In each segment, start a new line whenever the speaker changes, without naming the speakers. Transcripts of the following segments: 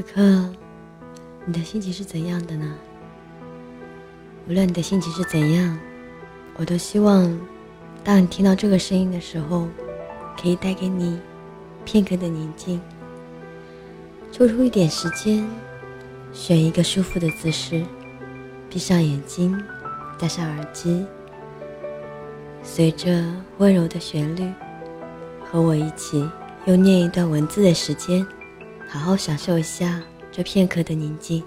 此刻，你的心情是怎样的呢？无论你的心情是怎样，我都希望，当你听到这个声音的时候，可以带给你片刻的宁静。抽出一点时间，选一个舒服的姿势，闭上眼睛，戴上耳机，随着温柔的旋律，和我一起用念一段文字的时间。好好享受一下这片刻的宁静。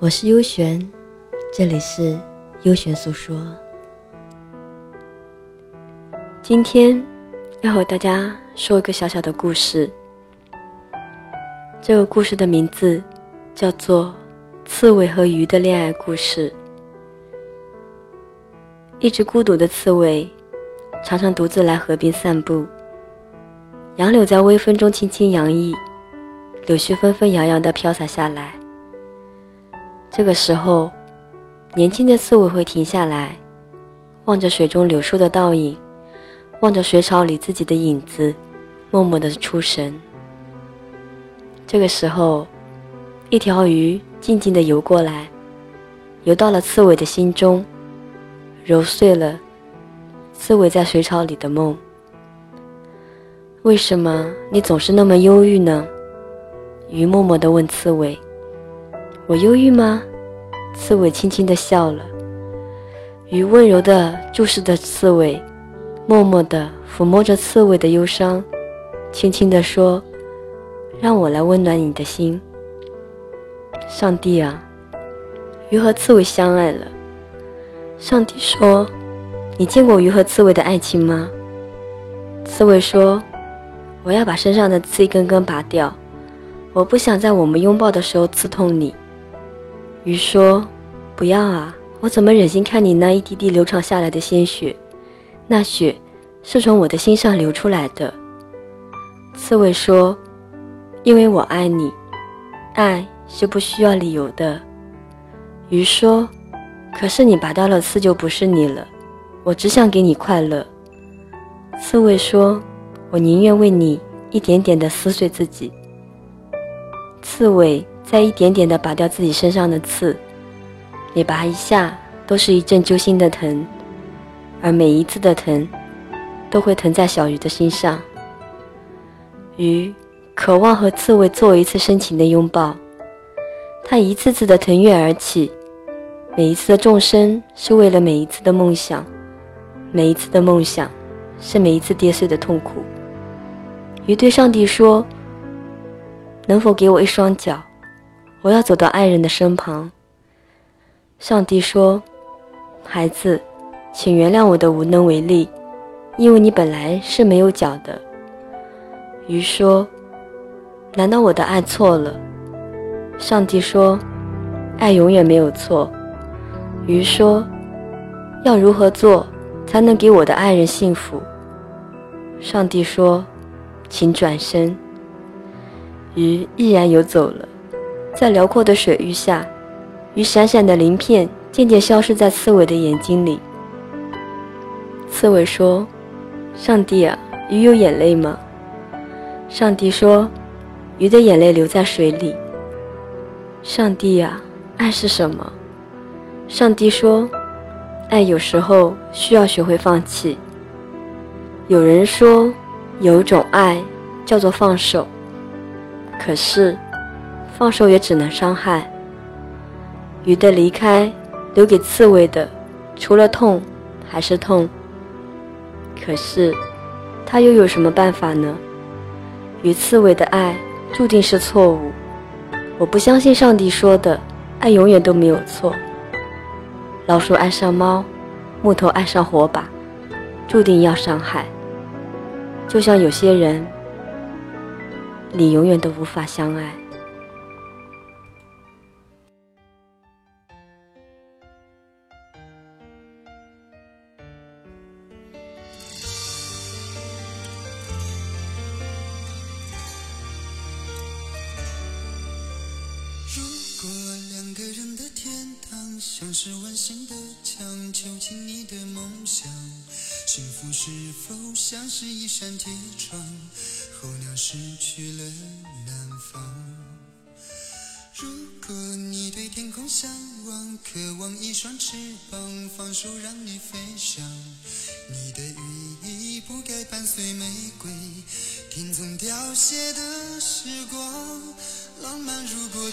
我是幽玄，这里是幽玄诉说。今天要和大家说一个小小的故事。这个故事的名字叫做《刺猬和鱼的恋爱故事》。一只孤独的刺猬，常常独自来河边散步。杨柳在微风中轻轻摇曳。柳絮纷纷扬扬地飘洒下来。这个时候，年轻的刺猬会停下来，望着水中柳树的倒影，望着水草里自己的影子，默默地出神。这个时候，一条鱼静静地游过来，游到了刺猬的心中，揉碎了刺猬在水草里的梦。为什么你总是那么忧郁呢？鱼默默地问刺猬：“我忧郁吗？”刺猬轻轻地笑了。鱼温柔地注视着刺猬，默默地抚摸着刺猬的忧伤，轻轻地说：“让我来温暖你的心。”上帝啊，鱼和刺猬相爱了。上帝说：“你见过鱼和刺猬的爱情吗？”刺猬说：“我要把身上的刺一根根拔掉。”我不想在我们拥抱的时候刺痛你，鱼说：“不要啊，我怎么忍心看你那一滴滴流淌下来的鲜血？那血是从我的心上流出来的。”刺猬说：“因为我爱你，爱是不需要理由的。”鱼说：“可是你拔掉了刺就不是你了，我只想给你快乐。”刺猬说：“我宁愿为你一点点的撕碎自己。”刺猬在一点点地拔掉自己身上的刺，每拔一下都是一阵揪心的疼，而每一次的疼，都会疼在小鱼的心上。鱼渴望和刺猬做一次深情的拥抱，它一次次的腾跃而起，每一次的众生是为了每一次的梦想，每一次的梦想是每一次跌碎的痛苦。鱼对上帝说。能否给我一双脚？我要走到爱人的身旁。上帝说：“孩子，请原谅我的无能为力，因为你本来是没有脚的。”鱼说：“难道我的爱错了？”上帝说：“爱永远没有错。”鱼说：“要如何做才能给我的爱人幸福？”上帝说：“请转身。”鱼毅然游走了，在辽阔的水域下，鱼闪闪的鳞片渐渐消失在刺猬的眼睛里。刺猬说：“上帝啊，鱼有眼泪吗？”上帝说：“鱼的眼泪留在水里。”上帝啊，爱是什么？上帝说：“爱有时候需要学会放弃。”有人说，有一种爱叫做放手。可是，放手也只能伤害。鱼的离开，留给刺猬的，除了痛，还是痛。可是，他又有什么办法呢？与刺猬的爱，注定是错误。我不相信上帝说的，爱永远都没有错。老鼠爱上猫，木头爱上火把，注定要伤害。就像有些人。你永远都无法相爱。
如果两个人的天堂像是温馨的墙，囚禁你的梦想，幸福是否像是一扇铁窗？候鸟失去了南方，如果你对天空向往，渴望一双翅膀，放手让你飞翔。你的羽翼不该伴随玫瑰，听从凋谢的时光。浪漫如果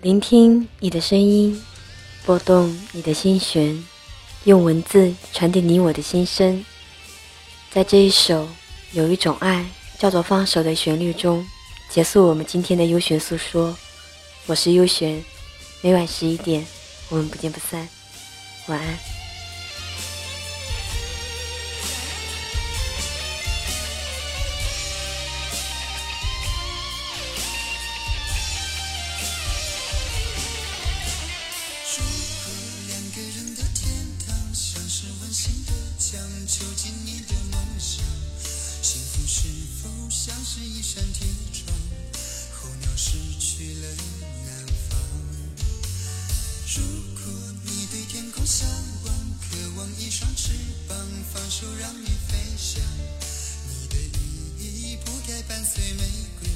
聆听你的声音，拨动你的心弦，用文字传递你我的心声。在这一首有一种爱叫做放手的旋律中，结束我们今天的优璇诉说。我是优璇，每晚十一点，我们不见不散。晚安。
想，囚禁你的梦想，幸福是否像是一扇铁窗，候鸟失去了南方？如果你对天空向往，渴望一双翅膀，放手让你飞翔，你的羽翼不该伴随玫瑰，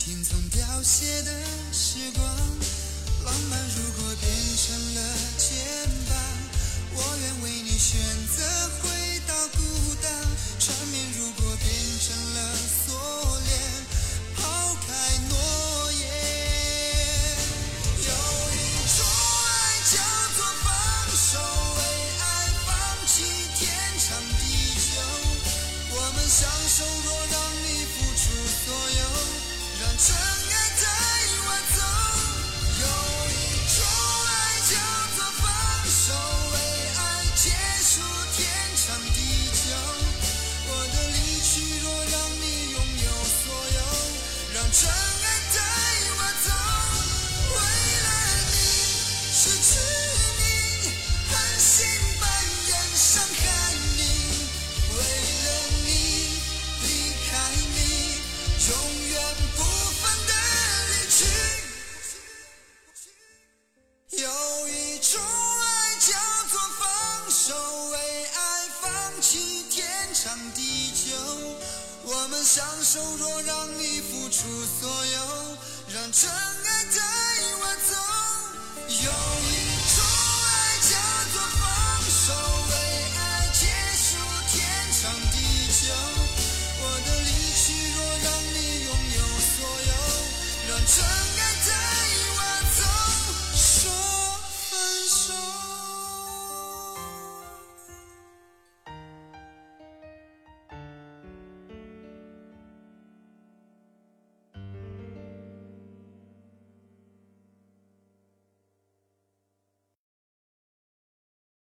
听从凋谢的时光。浪漫如果变成了牵绊，我愿为你选择回到孤单。缠绵如果变成了锁链，抛开诺言。有一种爱叫做放手，为爱放弃天长地久。我们相守，若让你付出所有，让真让享受，若让你付出所有，让真爱带我走。